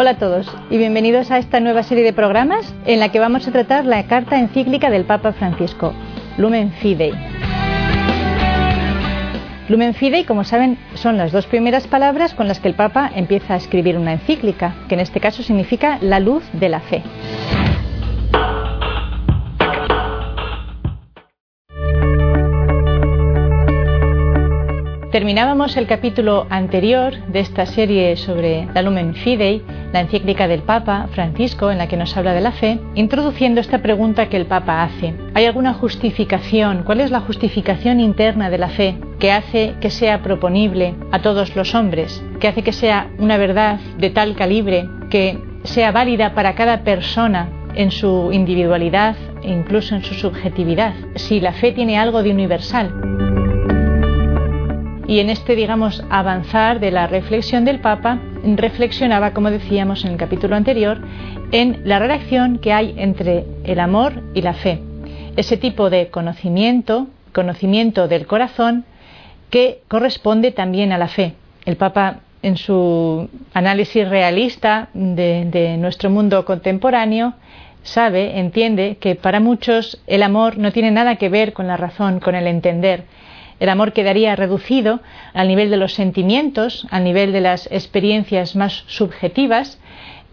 Hola a todos y bienvenidos a esta nueva serie de programas en la que vamos a tratar la carta encíclica del Papa Francisco, Lumen Fidei. Lumen Fidei, como saben, son las dos primeras palabras con las que el Papa empieza a escribir una encíclica, que en este caso significa la luz de la fe. Terminábamos el capítulo anterior de esta serie sobre la Lumen Fidei, la encíclica del Papa Francisco en la que nos habla de la fe, introduciendo esta pregunta que el Papa hace. ¿Hay alguna justificación? ¿Cuál es la justificación interna de la fe que hace que sea proponible a todos los hombres? Que hace que sea una verdad de tal calibre que sea válida para cada persona en su individualidad e incluso en su subjetividad? Si la fe tiene algo de universal y en este, digamos, avanzar de la reflexión del Papa, reflexionaba, como decíamos en el capítulo anterior, en la relación que hay entre el amor y la fe. Ese tipo de conocimiento, conocimiento del corazón, que corresponde también a la fe. El Papa, en su análisis realista de, de nuestro mundo contemporáneo, sabe, entiende que para muchos el amor no tiene nada que ver con la razón, con el entender, el amor quedaría reducido al nivel de los sentimientos, al nivel de las experiencias más subjetivas,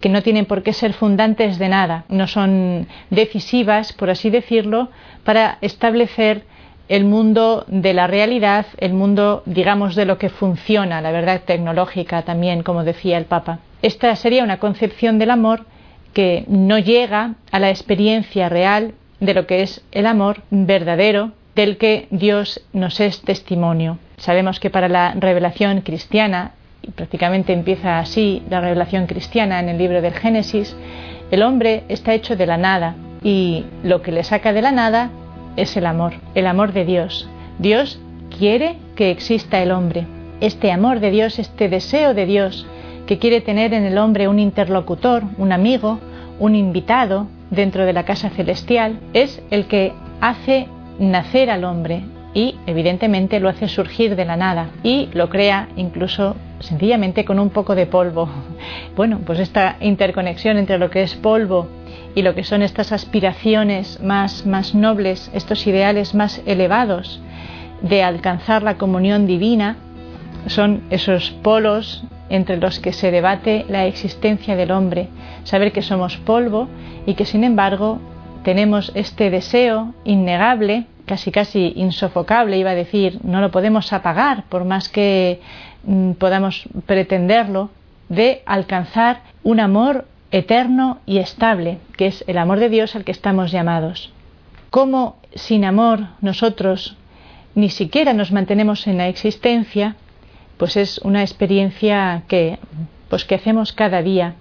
que no tienen por qué ser fundantes de nada, no son decisivas, por así decirlo, para establecer el mundo de la realidad, el mundo, digamos, de lo que funciona, la verdad tecnológica también, como decía el Papa. Esta sería una concepción del amor que no llega a la experiencia real de lo que es el amor verdadero, del que Dios nos es testimonio. Sabemos que para la revelación cristiana, y prácticamente empieza así la revelación cristiana en el libro del Génesis, el hombre está hecho de la nada y lo que le saca de la nada es el amor, el amor de Dios. Dios quiere que exista el hombre. Este amor de Dios, este deseo de Dios que quiere tener en el hombre un interlocutor, un amigo, un invitado dentro de la casa celestial, es el que hace nacer al hombre y evidentemente lo hace surgir de la nada y lo crea incluso sencillamente con un poco de polvo. Bueno, pues esta interconexión entre lo que es polvo y lo que son estas aspiraciones más, más nobles, estos ideales más elevados de alcanzar la comunión divina, son esos polos entre los que se debate la existencia del hombre, saber que somos polvo y que sin embargo tenemos este deseo innegable, casi casi insofocable, iba a decir, no lo podemos apagar por más que mm, podamos pretenderlo, de alcanzar un amor eterno y estable, que es el amor de Dios al que estamos llamados. ¿Cómo sin amor nosotros ni siquiera nos mantenemos en la existencia? Pues es una experiencia que, pues que hacemos cada día.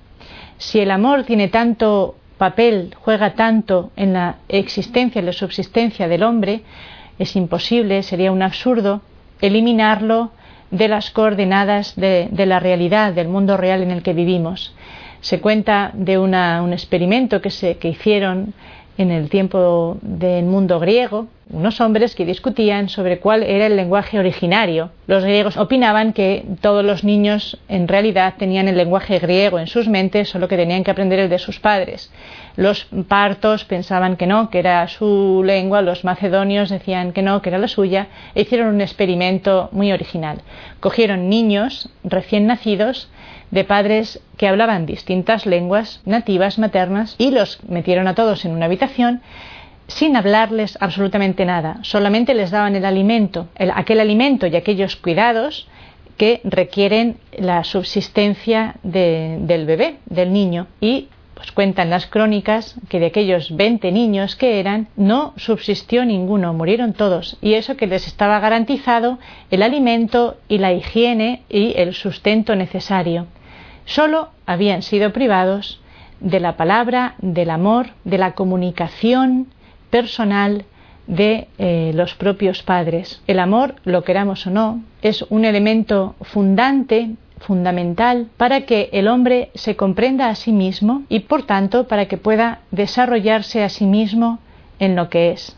Si el amor tiene tanto papel juega tanto en la existencia y la subsistencia del hombre, es imposible, sería un absurdo eliminarlo de las coordenadas de, la realidad, del mundo real en el que vivimos. Se cuenta de un experimento que, se, que hicieron en el tiempo del mundo griego, unos hombres que discutían sobre cuál era el lenguaje originario. Los griegos opinaban que todos los niños en realidad tenían el lenguaje griego en sus mentes, solo que tenían que aprender el de sus padres. Los partos pensaban que no, que era su lengua, los macedonios decían que no, que era la suya, e hicieron un experimento muy original. Cogieron niños recién nacidos de padres que hablaban distintas lenguas nativas maternas y los metieron a todos en una habitación sin hablarles absolutamente nada, solamente les daban el alimento, aquel alimento y aquellos cuidados que requieren la subsistencia del bebé, del niño, y pues cuentan las crónicas que de aquellos 20 niños que eran, no subsistió ninguno, murieron todos, y eso que les estaba garantizado el alimento y la higiene y el sustento necesario. Solo habían sido privados de la palabra, del amor, de la comunicación personal de eh, los propios padres. El amor, lo queramos o no, es un elemento fundante fundamental para que el hombre se comprenda a sí mismo y por tanto para que pueda desarrollarse a sí mismo en lo que es.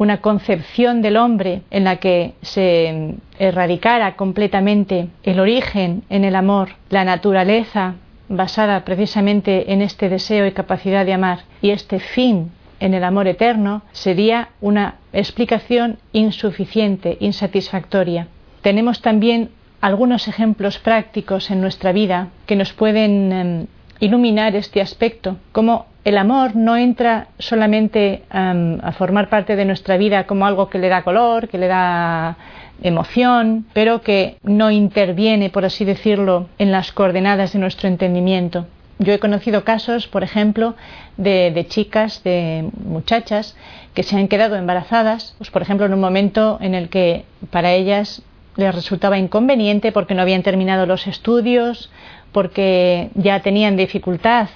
Una concepción del hombre en la que se erradicara completamente el origen en el amor, la naturaleza basada precisamente en este deseo y capacidad de amar y este fin en el amor eterno sería una explicación insuficiente, insatisfactoria. Tenemos también algunos ejemplos prácticos en nuestra vida que nos pueden em, iluminar este aspecto, como el amor no entra solamente em, a formar parte de nuestra vida como algo que le da color, que le da emoción, pero que no interviene, por así decirlo, en las coordenadas de nuestro entendimiento. Yo he conocido casos, por ejemplo, de, chicas, de muchachas que se han quedado embarazadas, pues por ejemplo en un momento en el que para ellas les resultaba inconveniente porque no habían terminado los estudios, porque ya tenían dificultad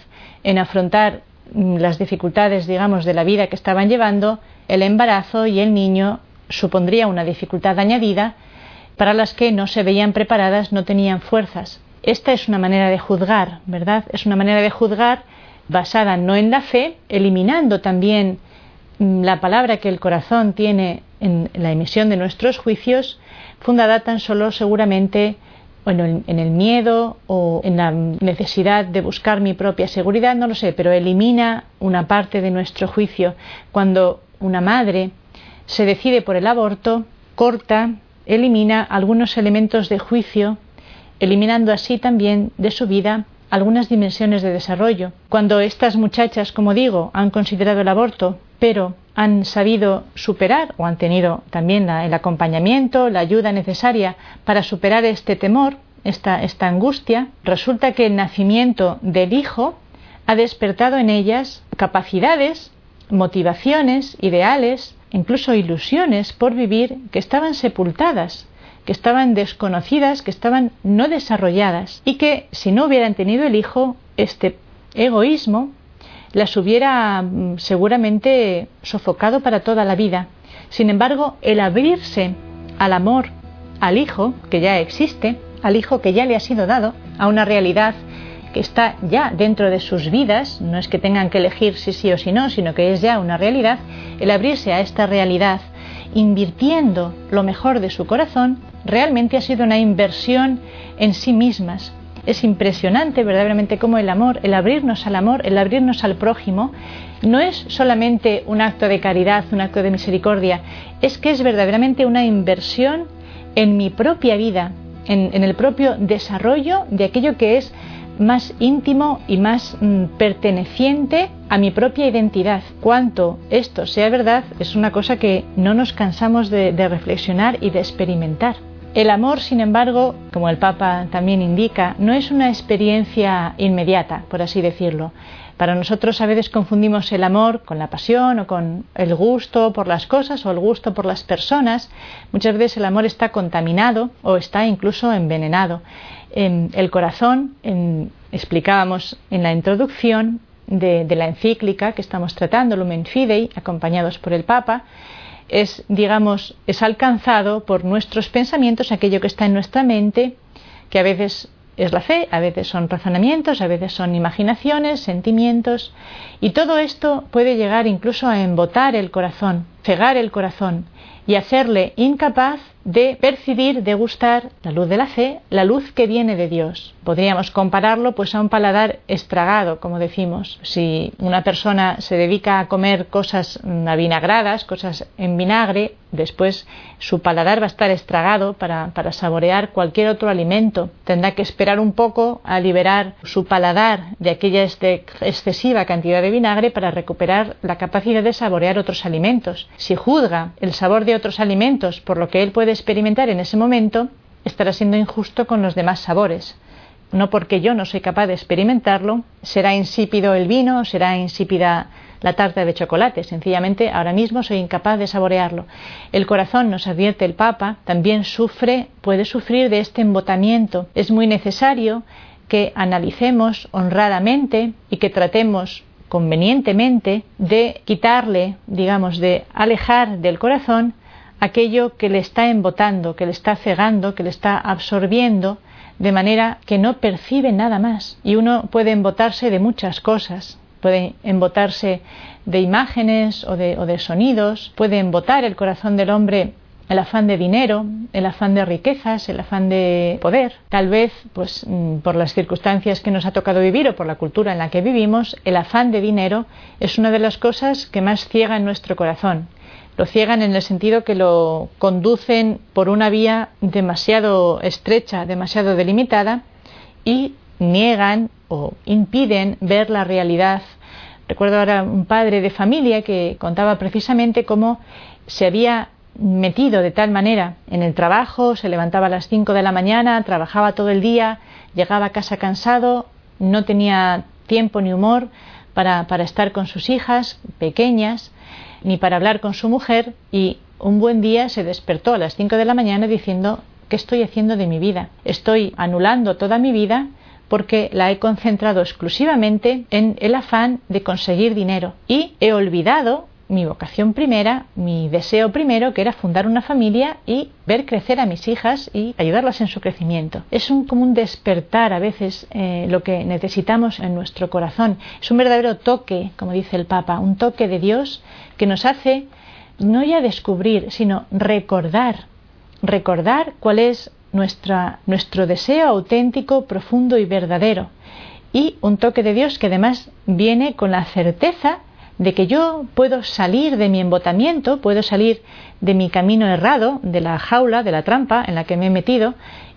en afrontar las dificultades, digamos, de la vida que estaban llevando, el embarazo y el niño supondría una dificultad añadida para las que no se veían preparadas, no tenían fuerzas. Esta es una manera de juzgar, ¿verdad? Es una manera de juzgar basada no en la fe, eliminando también mm, la palabra que el corazón tiene en la emisión de nuestros juicios, fundada tan solo seguramente en el miedo o en la necesidad de buscar mi propia seguridad, no lo sé, pero elimina una parte de nuestro juicio. Cuando una madre se decide por el aborto, corta, elimina algunos elementos de juicio eliminando así también de su vida algunas dimensiones de desarrollo. Cuando estas muchachas, como digo, han considerado el aborto, pero han sabido superar o han tenido también el acompañamiento, la ayuda necesaria para superar este temor, esta, esta angustia, resulta que el nacimiento del hijo ha despertado en ellas capacidades, motivaciones, ideales, incluso ilusiones por vivir que estaban sepultadas que estaban desconocidas, que estaban no desarrolladas y que si no hubieran tenido el hijo, este egoísmo las hubiera mm, seguramente sofocado para toda la vida. Sin embargo, el abrirse al amor, al hijo que ya existe, al hijo que ya le ha sido dado, a una realidad que está ya dentro de sus vidas, no es que tengan que elegir si sí o si no, sino que es ya una realidad, el abrirse a esta realidad invirtiendo lo mejor de su corazón, realmente ha sido una inversión en sí mismas. Es impresionante verdaderamente cómo el amor, el abrirnos al amor, el abrirnos al prójimo, no es solamente un acto de caridad, un acto de misericordia, es que es verdaderamente una inversión en mi propia vida, en, el propio desarrollo de aquello que es más íntimo y más mm, perteneciente a mi propia identidad. Cuanto esto sea verdad es una cosa que no nos cansamos de reflexionar y de experimentar. El amor, sin embargo, como el Papa también indica, no es una experiencia inmediata, por así decirlo. Para nosotros a veces confundimos el amor con la pasión o con el gusto por las cosas o el gusto por las personas. Muchas veces el amor está contaminado o está incluso envenenado. En el corazón, explicábamos en la introducción de la encíclica que estamos tratando, Lumen Fidei, acompañados por el Papa, es, digamos, es alcanzado por nuestros pensamientos, aquello que está en nuestra mente, que a veces es la fe, a veces son razonamientos, a veces son imaginaciones, sentimientos, y todo esto puede llegar incluso a embotar el corazón, cegar el corazón y hacerle incapaz de percibir, de gustar la luz de la fe, la luz que viene de Dios. Podríamos compararlo pues a un paladar estragado, como decimos. Si una persona se dedica a comer cosas avinagradas, cosas en vinagre, después su paladar va a estar estragado para, para saborear cualquier otro alimento. Tendrá que esperar un poco a liberar su paladar de aquella excesiva cantidad de vinagre para recuperar la capacidad de saborear otros alimentos. Si juzga el sabor de otros alimentos por lo que él puede experimentar en ese momento, estará siendo injusto con los demás sabores. No porque yo no soy capaz de experimentarlo, será insípido el vino, será insípida la tarta de chocolate. Sencillamente ahora mismo soy incapaz de saborearlo. El corazón, nos advierte el Papa, también sufre, puede sufrir de este embotamiento. Es muy necesario que analicemos honradamente y que tratemos convenientemente de quitarle, digamos, de alejar del corazón aquello que le está embotando, que le está cegando, que le está absorbiendo, de manera que no percibe nada más. Y uno puede embotarse de muchas cosas, puede embotarse de imágenes o de, o de sonidos, puede embotar el corazón del hombre el afán de dinero, el afán de riquezas, el afán de poder. Tal vez, pues mm, por las circunstancias que nos ha tocado vivir o por la cultura en la que vivimos, el afán de dinero es una de las cosas que más ciega en nuestro corazón. Lo ciegan en el sentido que lo conducen por una vía demasiado estrecha, demasiado delimitada y niegan o impiden ver la realidad. Recuerdo ahora un padre de familia que contaba precisamente cómo se había metido de tal manera en el trabajo, se levantaba a las 5 de la mañana, trabajaba todo el día, llegaba a casa cansado, no tenía tiempo ni humor para, estar con sus hijas pequeñas, ni para hablar con su mujer, y un buen día se despertó a las 5 de la mañana diciendo ¿qué estoy haciendo de mi vida? Estoy anulando toda mi vida porque la he concentrado exclusivamente en el afán de conseguir dinero y he olvidado mi vocación primera, mi deseo primero, que era fundar una familia y ver crecer a mis hijas y ayudarlas en su crecimiento. Es un, como un despertar a veces eh, lo que necesitamos en nuestro corazón. Es un verdadero toque, como dice el Papa, un toque de Dios que nos hace no ya descubrir, sino recordar, recordar cuál es nuestra, nuestro deseo auténtico, profundo y verdadero. Y un toque de Dios que además viene con la certeza de que yo puedo salir de mi embotamiento, puedo salir de mi camino errado, de la jaula, de la trampa en la que me he metido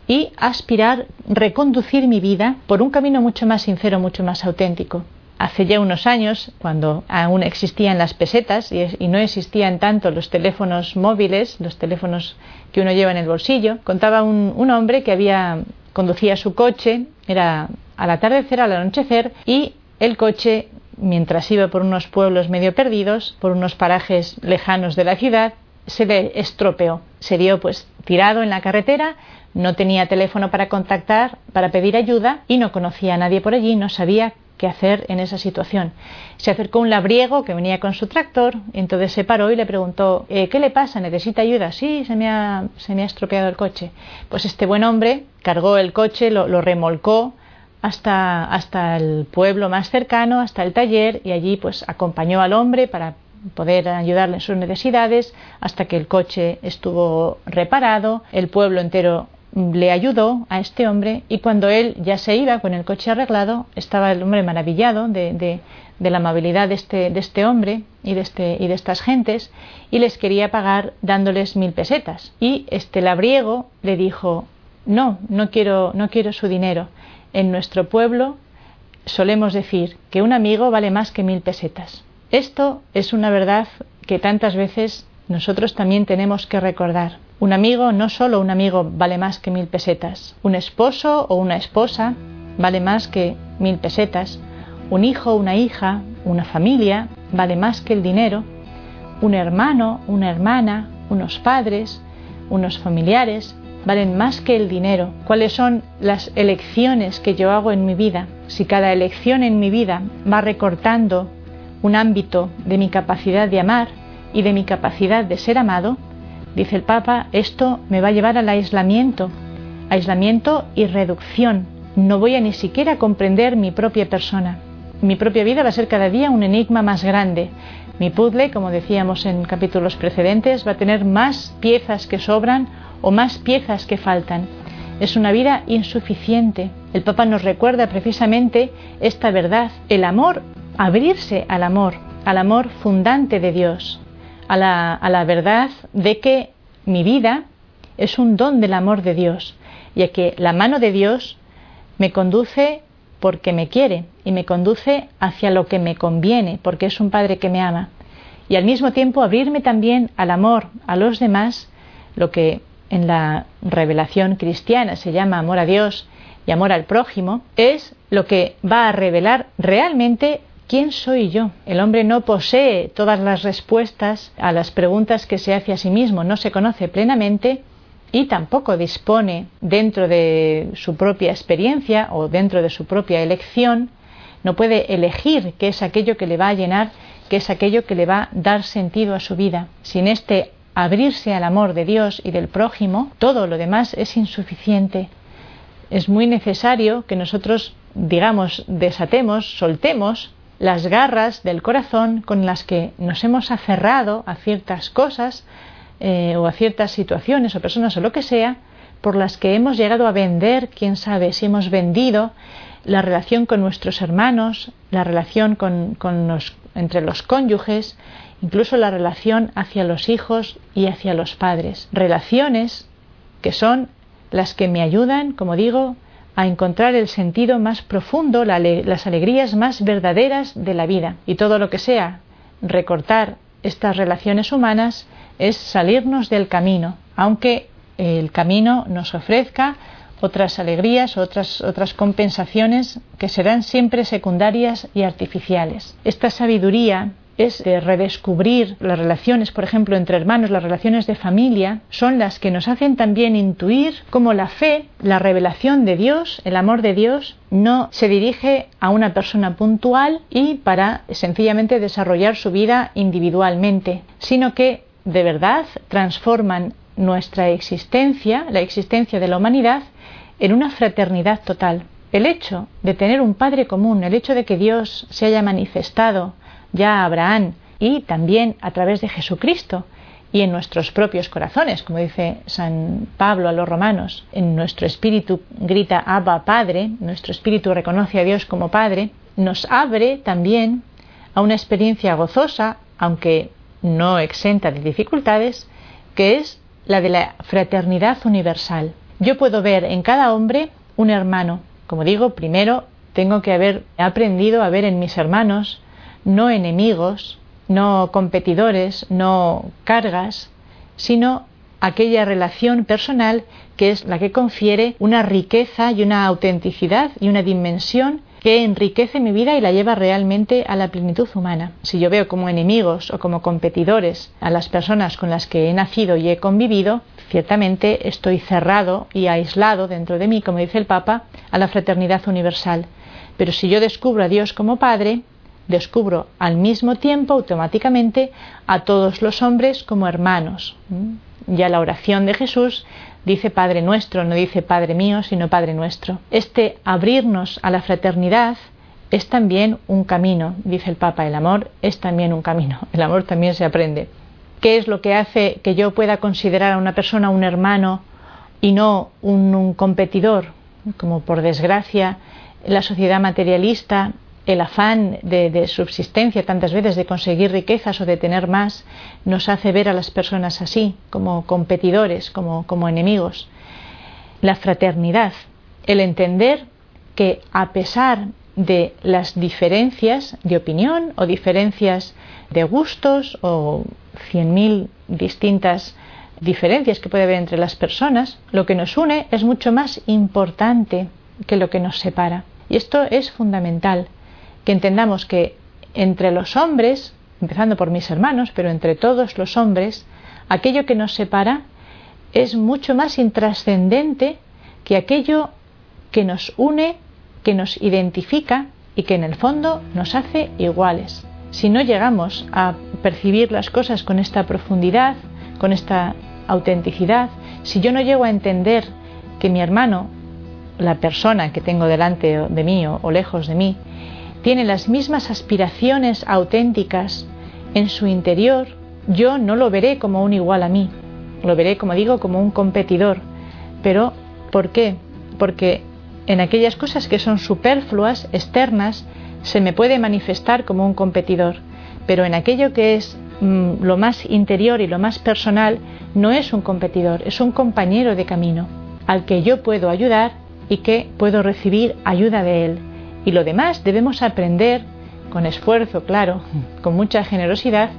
y aspirar, reconducir mi vida por un camino mucho más sincero, mucho más auténtico. Hace ya unos años, cuando aún existían las pesetas y, no existían tanto los teléfonos móviles, los teléfonos que uno lleva en el bolsillo, contaba un, hombre que había conducía su coche, era al atardecer, al anochecer, y el coche mientras iba por unos pueblos medio perdidos, por unos parajes lejanos de la ciudad, se le estropeó. Se vio pues tirado en la carretera, no tenía teléfono para contactar, para pedir ayuda y no conocía a nadie por allí, no sabía qué hacer en esa situación. Se acercó un labriego que venía con su tractor, entonces se paró y le preguntó eh, ¿qué le pasa? ¿Necesita ayuda? Sí, se me, ha, se me ha estropeado el coche. Pues este buen hombre cargó el coche, lo remolcó, hasta, hasta el pueblo más cercano, hasta el taller, y allí pues acompañó al hombre para poder ayudarle en sus necesidades hasta que el coche estuvo reparado, el pueblo entero le ayudó a este hombre y cuando él ya se iba con el coche arreglado, estaba el hombre maravillado de, de, la amabilidad de este, de este hombre y de, este, y de estas gentes y les quería pagar dándoles mil pesetas. Y este labriego le dijo, no, no quiero, no quiero su dinero. En nuestro pueblo solemos decir que un amigo vale más que mil pesetas. Esto es una verdad que tantas veces nosotros también tenemos que recordar. Un amigo, no solo un amigo vale más que mil pesetas. Un esposo o una esposa vale más que mil pesetas. Un hijo, una hija, una familia vale más que el dinero. Un hermano, una hermana, unos padres, unos familiares valen más que el dinero, cuáles son las elecciones que yo hago en mi vida. Si cada elección en mi vida va recortando un ámbito de mi capacidad de amar y de mi capacidad de ser amado, dice el Papa, esto me va a llevar al aislamiento, aislamiento y reducción. No voy a ni siquiera comprender mi propia persona. Mi propia vida va a ser cada día un enigma más grande. Mi puzzle, como decíamos en capítulos precedentes, va a tener más piezas que sobran o más piezas que faltan. Es una vida insuficiente. El Papa nos recuerda precisamente esta verdad, el amor, abrirse al amor, al amor fundante de Dios, a la, a la verdad de que mi vida es un don del amor de Dios y a que la mano de Dios me conduce porque me quiere y me conduce hacia lo que me conviene, porque es un Padre que me ama. Y al mismo tiempo abrirme también al amor a los demás, lo que en la revelación cristiana se llama amor a Dios y amor al prójimo, es lo que va a revelar realmente quién soy yo. El hombre no posee todas las respuestas a las preguntas que se hace a sí mismo, no se conoce plenamente y tampoco dispone dentro de su propia experiencia o dentro de su propia elección, no puede elegir qué es aquello que le va a llenar, qué es aquello que le va a dar sentido a su vida. Sin este abrirse al amor de Dios y del prójimo, todo lo demás es insuficiente. Es muy necesario que nosotros, digamos, desatemos, soltemos las garras del corazón con las que nos hemos aferrado a ciertas cosas, eh, o a ciertas situaciones o personas o lo que sea por las que hemos llegado a vender, quién sabe si hemos vendido la relación con nuestros hermanos, la relación con, entre los cónyuges, incluso la relación hacia los hijos y hacia los padres. Relaciones que son las que me ayudan, como digo, a encontrar el sentido más profundo, las alegrías más verdaderas de la vida. Y todo lo que sea recortar estas relaciones humanas es salirnos del camino, aunque el camino nos ofrezca otras alegrías, otras, otras compensaciones que serán siempre secundarias y artificiales. Esta sabiduría es de redescubrir las relaciones, por ejemplo, entre hermanos, las relaciones de familia, son las que nos hacen también intuir cómo la fe, la revelación de Dios, el amor de Dios, no se dirige a una persona puntual y para sencillamente desarrollar su vida individualmente, sino que de verdad transforman nuestra existencia, la existencia de la humanidad, en una fraternidad total. El hecho de tener un Padre común, el hecho de que Dios se haya manifestado ya Abraham y también a través de Jesucristo y en nuestros propios corazones, como dice San Pablo a los romanos, en nuestro espíritu grita Abba Padre, nuestro espíritu reconoce a Dios como Padre, nos abre también a una experiencia gozosa, aunque no exenta de dificultades, que es la de la fraternidad universal. Yo puedo ver en cada hombre un hermano. Como digo, primero tengo que haber aprendido a ver en mis hermanos no enemigos, no competidores, no cargas, sino aquella relación personal que es la que confiere una riqueza y una autenticidad y una dimensión que enriquece mi vida y la lleva realmente a la plenitud humana. Si yo veo como enemigos o como competidores a las personas con las que he nacido y he convivido, ciertamente estoy cerrado y aislado dentro de mí, como dice el Papa, a la fraternidad universal. Pero si yo descubro a Dios como Padre, descubro al mismo tiempo automáticamente a todos los hombres como hermanos. Ya la oración de Jesús dice Padre nuestro, no dice Padre mío, sino Padre nuestro. Este abrirnos a la fraternidad es también un camino, dice el Papa, el amor es también un camino, el amor también se aprende. ¿Qué es lo que hace que yo pueda considerar a una persona un hermano y no un, un competidor? Como por desgracia la sociedad materialista el afán de, subsistencia tantas veces de conseguir riquezas o de tener más nos hace ver a las personas así, como competidores, como, enemigos. La fraternidad, el entender que a pesar de las diferencias de opinión o diferencias de gustos o cien mil distintas diferencias que puede haber entre las personas, lo que nos une es mucho más importante que lo que nos separa. Y esto es fundamental que entendamos que entre los hombres, empezando por mis hermanos, pero entre todos los hombres, aquello que nos separa es mucho más intrascendente que aquello que nos une, que nos identifica y que en el fondo nos hace iguales. Si no llegamos a percibir las cosas con esta profundidad, con esta autenticidad, si yo no llego a entender que mi hermano, la persona que tengo delante de mí o, lejos de mí, tiene las mismas aspiraciones auténticas en su interior, yo no lo veré como un igual a mí, lo veré, como digo, como un competidor. Pero, ¿por qué? Porque en aquellas cosas que son superfluas, externas, se me puede manifestar como un competidor, pero en aquello que es mm, lo más interior y lo más personal, no es un competidor, es un compañero de camino, al que yo puedo ayudar y que puedo recibir ayuda de él. Y lo demás debemos aprender, con esfuerzo, claro, con mucha generosidad,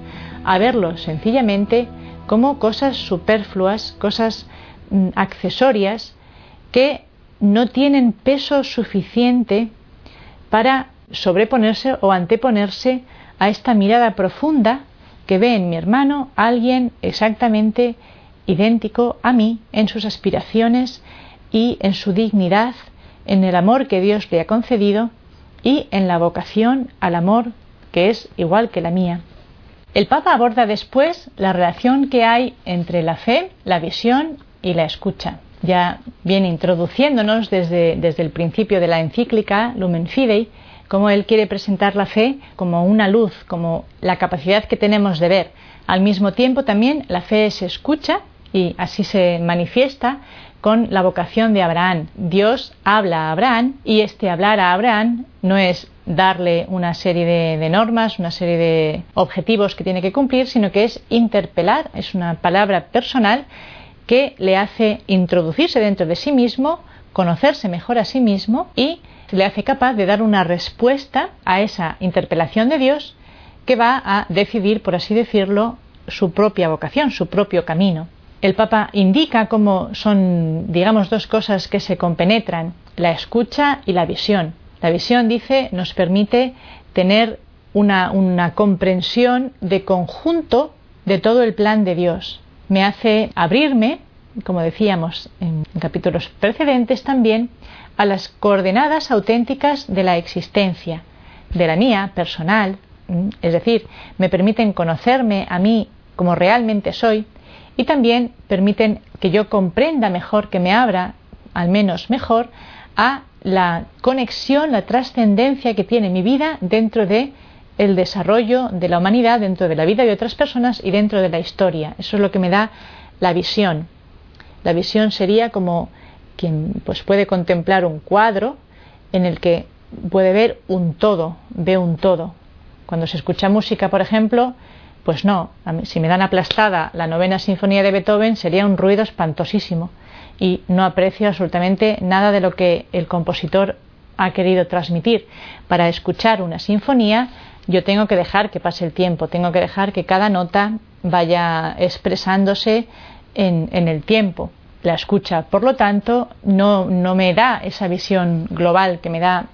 a verlo sencillamente como cosas superfluas, cosas mm, accesorias que no tienen peso suficiente para sobreponerse o anteponerse a esta mirada profunda que ve en mi hermano alguien exactamente idéntico a mí en sus aspiraciones y en su dignidad, en el amor que Dios le ha concedido y en la vocación al amor que es igual que la mía. El Papa aborda después la relación que hay entre la fe, la visión y la escucha. Ya viene introduciéndonos desde, desde el principio de la encíclica Lumen Fidei cómo él quiere presentar la fe como una luz, como la capacidad que tenemos de ver. Al mismo tiempo también la fe se escucha y así se manifiesta con la vocación de Abraham. Dios habla a Abraham y este hablar a Abraham no es darle una serie de, normas, una serie de objetivos que tiene que cumplir, sino que es interpelar, es una palabra personal que le hace introducirse dentro de sí mismo, conocerse mejor a sí mismo y le hace capaz de dar una respuesta a esa interpelación de Dios que va a decidir, por así decirlo, su propia vocación, su propio camino. El Papa indica cómo son, digamos, dos cosas que se compenetran, la escucha y la visión. La visión, dice, nos permite tener una, comprensión de conjunto de todo el plan de Dios. Me hace abrirme, como decíamos en capítulos precedentes también, a las coordenadas auténticas de la existencia, de la mía personal, es decir, me permiten conocerme a mí como realmente soy y también permiten que yo comprenda mejor, que me abra al menos mejor a la conexión, la trascendencia que tiene mi vida dentro de el desarrollo de la humanidad, dentro de la vida de otras personas y dentro de la historia. Eso es lo que me da la visión. La visión sería como quien pues puede contemplar un cuadro en el que puede ver un todo, ve un todo. Cuando se escucha música, por ejemplo, pues no, si me dan aplastada la novena sinfonía de Beethoven sería un ruido espantosísimo y no aprecio absolutamente nada de lo que el compositor ha querido transmitir. Para escuchar una sinfonía yo tengo que dejar que pase el tiempo, tengo que dejar que cada nota vaya expresándose en, el tiempo. La escucha, por lo tanto, no, no me da esa visión global que me da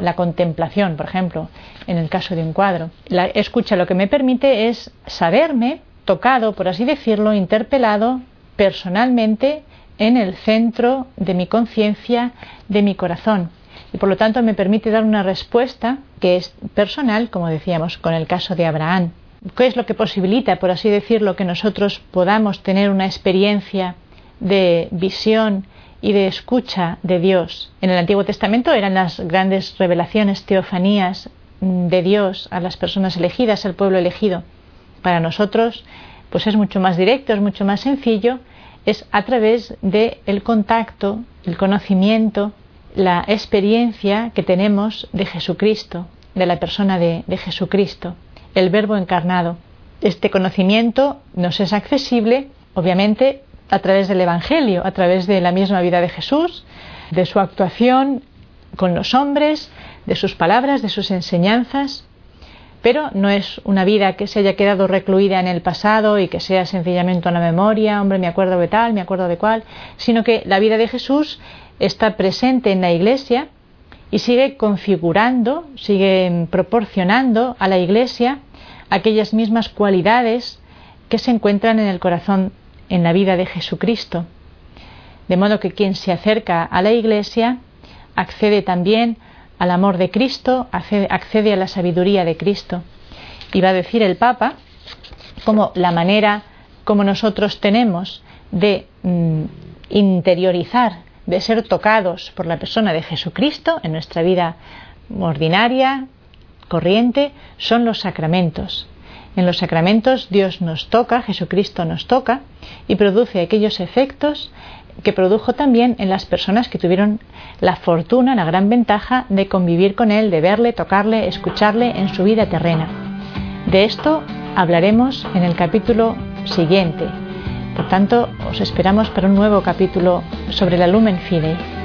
la contemplación, por ejemplo, en el caso de un cuadro. La escucha lo que me permite es saberme tocado, por así decirlo, interpelado personalmente en el centro de mi conciencia, de mi corazón. Y por lo tanto me permite dar una respuesta que es personal, como decíamos, con el caso de Abraham. ¿Qué es lo que posibilita, por así decirlo, que nosotros podamos tener una experiencia de visión y de escucha de Dios? En el Antiguo Testamento eran las grandes revelaciones, teofanías de Dios a las personas elegidas, al pueblo elegido. Para nosotros, pues es mucho más directo, es mucho más sencillo es a través del el contacto, el conocimiento, la experiencia que tenemos de Jesucristo, de la persona de, de Jesucristo, el Verbo encarnado. Este conocimiento nos es accesible, obviamente, a través del Evangelio, a través de la misma vida de Jesús, de su actuación con los hombres, de sus palabras, de sus enseñanzas, pero no es una vida que se haya quedado recluida en el pasado y que sea sencillamente una memoria, hombre, me acuerdo de tal, me acuerdo de cual, sino que la vida de Jesús está presente en la Iglesia y sigue configurando, sigue proporcionando a la Iglesia aquellas mismas cualidades que se encuentran en el corazón, en la vida de Jesucristo. De modo que quien se acerca a la Iglesia accede también al amor de Cristo, accede, a la sabiduría de Cristo. Y va a decir el Papa como la manera como nosotros tenemos de mm, interiorizar, de ser tocados por la persona de Jesucristo en nuestra vida ordinaria, corriente, son los sacramentos. En los sacramentos Dios nos toca, Jesucristo nos toca y produce aquellos efectos que produjo también en las personas que tuvieron la fortuna, la gran ventaja de convivir con Él, de verle, tocarle, escucharle en su vida terrena. De esto hablaremos en el capítulo siguiente. Por tanto, os esperamos para un nuevo capítulo sobre la Lumen Fidei.